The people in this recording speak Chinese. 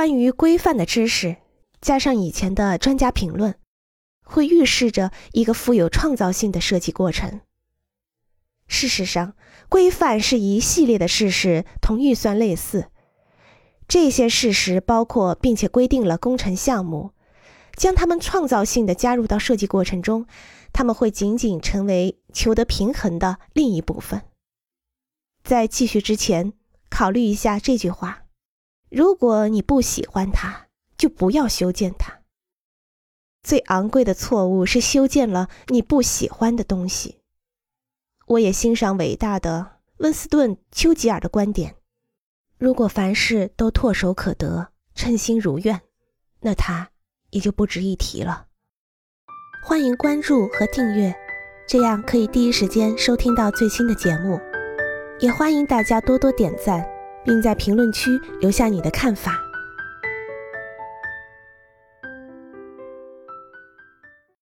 关于规范的知识，加上以前的专家评论，会预示着一个富有创造性的设计过程。事实上，规范是一系列的事实，同预算类似。这些事实包括并且规定了工程项目，将它们创造性的加入到设计过程中，他们会仅仅成为求得平衡的另一部分。在继续之前，考虑一下这句话：如果你不喜欢它，就不要修建它。最昂贵的错误是修建了你不喜欢的东西。我也欣赏伟大的温斯顿·丘吉尔的观点：如果凡事都唾手可得、称心如愿，那他也就不值一提了。欢迎关注和订阅，这样可以第一时间收听到最新的节目。也欢迎大家多多点赞，并在评论区留下你的看法。